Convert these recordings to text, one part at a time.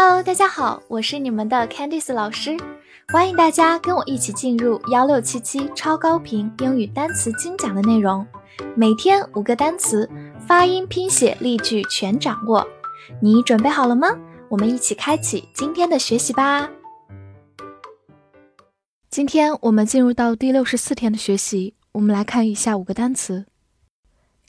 Hello，大家好，我是你们的 Candice 老师，欢迎大家跟我一起进入幺六七七超高频英语单词精讲的内容，每天五个单词，发音、拼写、例句全掌握，你准备好了吗？我们一起开启今天的学习吧。今天我们进入到第六十四天的学习，我们来看一下五个单词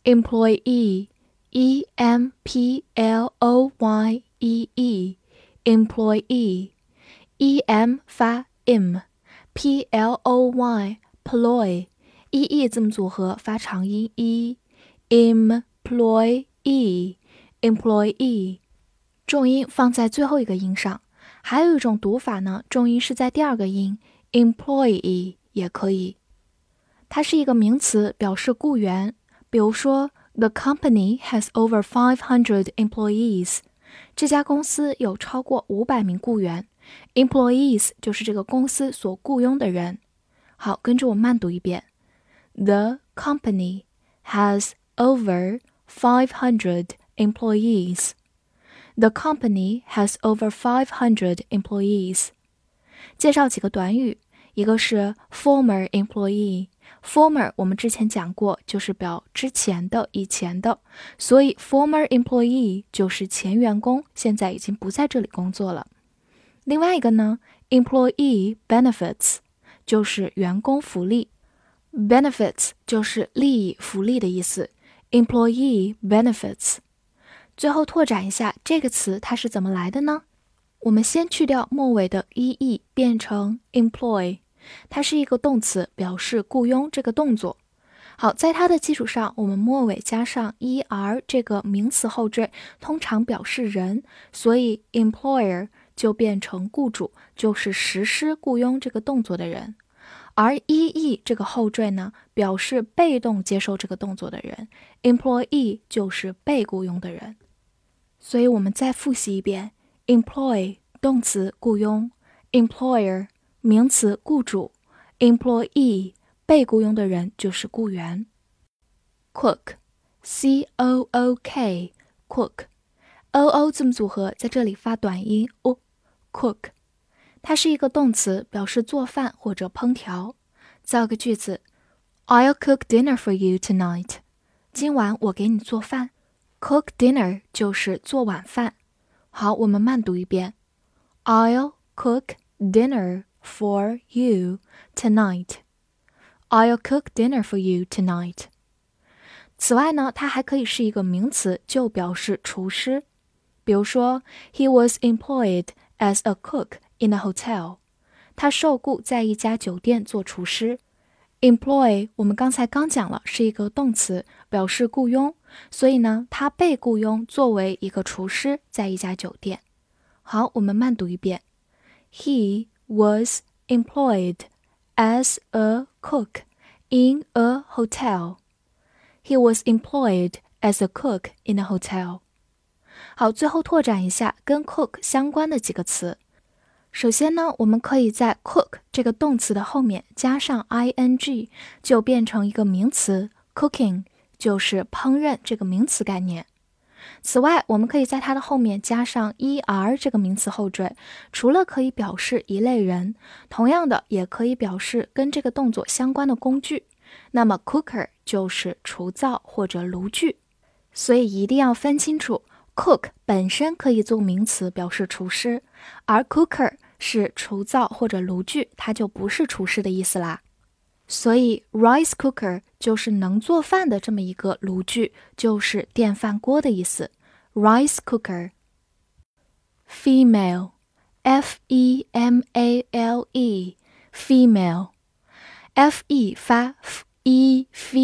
：employee，e m p l o y e e e，employee，e m 发 m，p l o y，ploy，e e 字母组合发长音 e，employee，employee，重音放在最后一个音上。还有一种读法呢，重音是在第二个音。employee 也可以，它是一个名词，表示雇员。比如说，The company has over five hundred employees。 这家公司有超过五百名雇员。Employees 就是这个公司所雇佣的人。好，跟着我慢读一遍：The company has over five hundred employees. The company has over five hundred employees. 介绍几个短语，一个是 former employee Former 我们之前讲过，就是表之前的、以前的，所以 former employee 就是前员工，现在已经不在这里工作了。另外一个呢，employee benefits 就是员工福利，benefits 就是利益、福利的意思，employee benefits。最后拓展一下这个词，它是怎么来的呢？我们先去掉末尾的 ee，变成 employ。e 它是一个动词，表示雇佣这个动作。好，在它的基础上，我们末尾加上 er 这个名词后缀，通常表示人，所以 employer 就变成雇主，就是实施雇佣这个动作的人。而 e e 这个后缀呢，表示被动接受这个动作的人，employee 就是被雇佣的人。所以我们再复习一遍。employ 动词雇佣，employer 名词雇主，employee 被雇佣的人就是雇员。cook c o o k cook o o 字母组合在这里发短音 o cook，它是一个动词，表示做饭或者烹调。造个句子：I'll cook dinner for you tonight。今晚我给你做饭。cook dinner 就是做晚饭。好，我们慢读一遍。I'll cook dinner For you tonight. I'll cook dinner for you tonight. 此外呢，它还可以是一个名词，就表示厨师。比如说，He was employed as a cook in a hotel. 他受雇在一家酒店做厨师。employ 我们刚才刚讲了，是一个动词，表示雇佣。所以呢，他被雇佣作为一个厨师，在一家酒店。好，我们慢读一遍：He was employed as a cook in a hotel. He was employed as a cook in a hotel. 好，最后拓展一下跟 cook 相关的几个词。首先呢，我们可以在 cook 这个动词的后面加上 ing，就变成一个名词 cooking。就是烹饪这个名词概念。 此外，我们可以在它的后面加上 er 这个名词后缀，除了可以表示一类人，同样的也可以表示跟这个动作相关的工具。那么 cooker 就是厨灶或者炉具，所以一定要分清楚，cook 本身可以做名词表示厨师，而 cooker 是厨灶或者炉具，它就不是厨师的意思啦。所以，rice cooker 就是能做饭的这么一个炉具，就是电饭锅的意思。rice cooker。female，f e m a l e，female，f e 发 f e f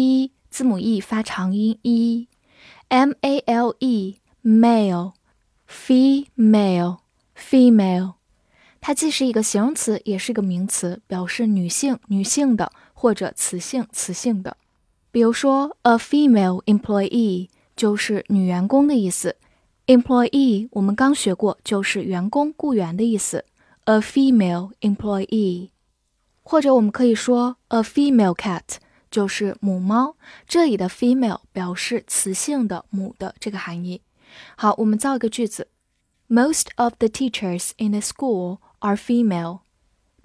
字母 e 发长音 e，m a l e，male，female，female，它既是一个形容词，也是一个名词，表示女性、女性的。或者雌性、雌性的，比如说 a female employee 就是女员工的意思。employee 我们刚学过，就是员工、雇员的意思。a female employee，或者我们可以说 a female cat 就是母猫。这里的 female 表示雌性的、母的这个含义。好，我们造一个句子 Most of the teachers in the school are female.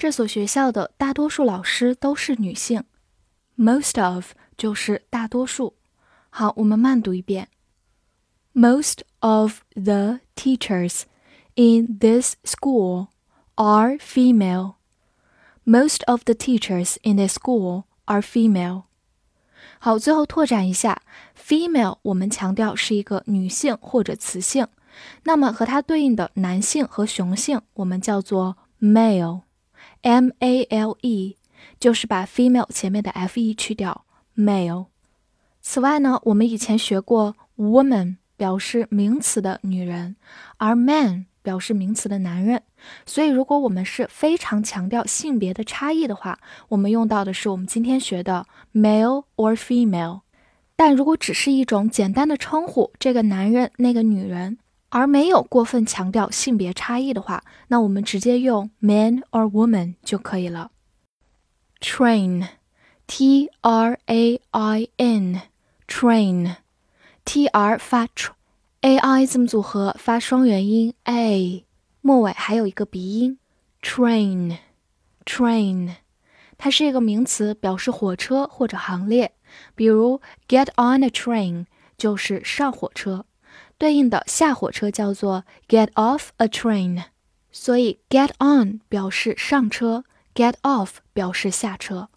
这所学校的大多数老师都是女性。Most of 就是大多数。好，我们慢读一遍。Most of the teachers in this school are female. Most of the teachers in this school are female. 好，最后拓展一下，female 我们强调是一个女性或者雌性，那么和它对应的男性和雄性我们叫做 Male 就是把 female 前面的 f e 去掉，male。此外呢，我们以前学过 woman 表示名词的女人，而 man 表示名词的男人。所以，如果我们是非常强调性别的差异的话，我们用到的是我们今天学的 male or female。但如果只是一种简单的称呼，这个男人、那个女人，而没有过分强调性别差异的话，那我们直接用 man or woman 就可以了。train，t r a i n，train，t r 发 tr，a i 字母组合发双元音 a。末尾还有一个鼻音，train，train，它是一个名词，表示火车或者行列。比如 get on a train 就是上火车，对应的下火车叫做 get off a train。所以 get on 表示上车，get off 表示下车。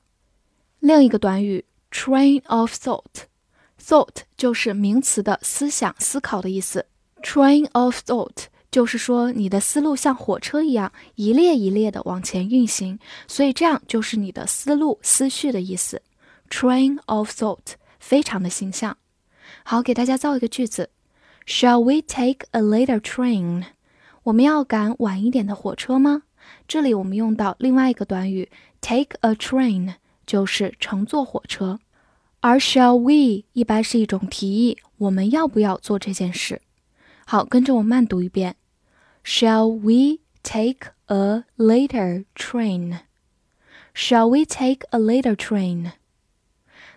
另一个短语 train of thought，thought 就是名词的思想、思考的意思。train of thought。就是说，你的思路像火车一样一列一列的往前运行，所以这样就是你的思路、思绪的意思。Train of thought 非常的形象。好，给大家造一个句子：Shall we take a later train？我们要赶晚一点的火车吗？这里我们用到另外一个短语 take a train，就是乘坐火车。而 shall we 一般是一种提议，我们要不要做这件事？好，跟着我慢读一遍。Shall we take a later train? Shall we take a later train?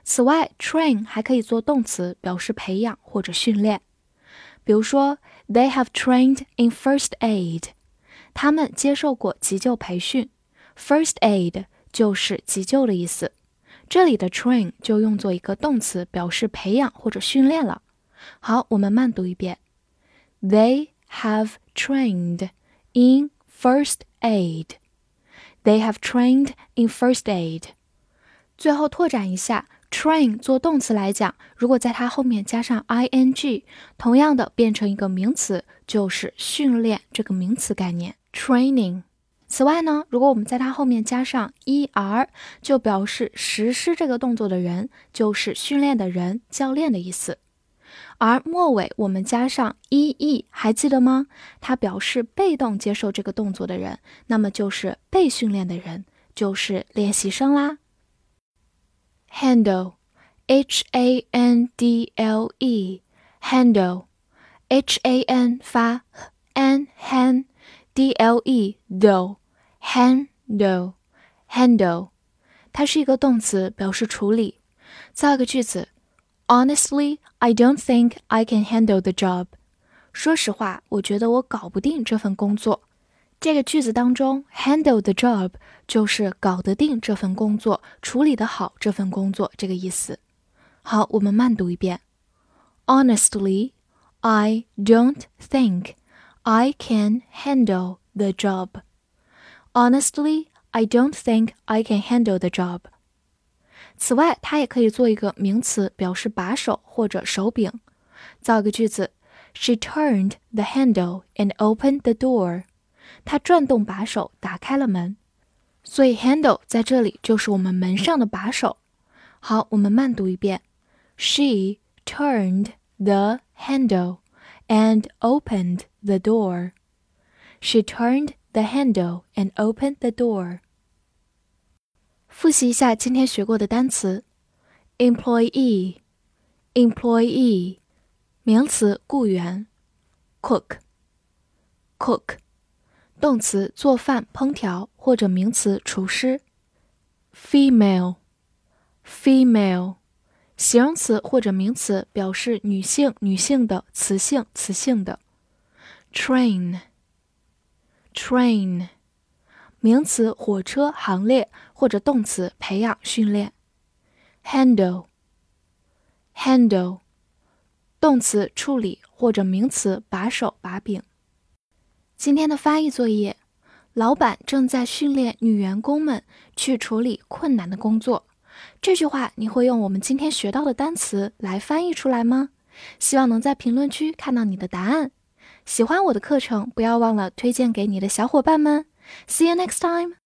此外，train 还可以做动词，表示培养或者训练。比如说，They have trained in first aid。他们接受过急救培训。First aid 就是急救的意思。这里的 train 就用作一个动词，表示培养或者训练了。好，我们慢读一遍。They have trained in first aid. They have trained in first aid. 最后拓展一下，train 做动词来讲，如果在它后面加上 ing，同样的变成一个名词，就是训练这个名词概念 training。此外呢，如果我们在它后面加上 er，就表示实施这个动作的人，就是训练的人、教练的意思。而末尾我们加上 ee，还记得吗？它表示被动接受这个动作的人，那么就是被训练的人，就是练习生啦。handle，h a n d l e，handle，h a n 发 n han，d l e do，handle，handle，它是一个动词，表示处理。造一个句子。Honestly, I don't think I can handle the job. 说实话，我觉得我搞不定这份工作。 这个句子当中，handle the job 就是搞得定这份工作，处理得好这份工作这个意思。好，我们慢读一遍。Honestly, I don't think I can handle the job. Honestly, I don't think I can handle the job. 此外，它也可以做一个名词，表示把手或者手柄。造个句子：She turned the handle and opened the door。 她转动把手，打开了门。所以，handle 在这里就是我们门上的把手。好，我们慢读一遍：She turned the handle and opened the door. She turned the handle and opened the door. 复习一下今天学过的单词：employee，employee，名词，雇员；cook，cook， 动词，做饭、烹调，或者名词，厨师。；female，female，形容词或者名词，表示女性、女性的、雌性、雌性的。Train，train，名词火车行列或者动词培养训练。handle，handle，动词处理或者名词把手把柄。今天的翻译作业，老板正在训练女员工们去处理困难的工作。这句话你会用我们今天学到的单词来翻译出来吗？希望能在评论区看到你的答案。喜欢我的课程，不要忘了推荐给你的小伙伴们。See you next time.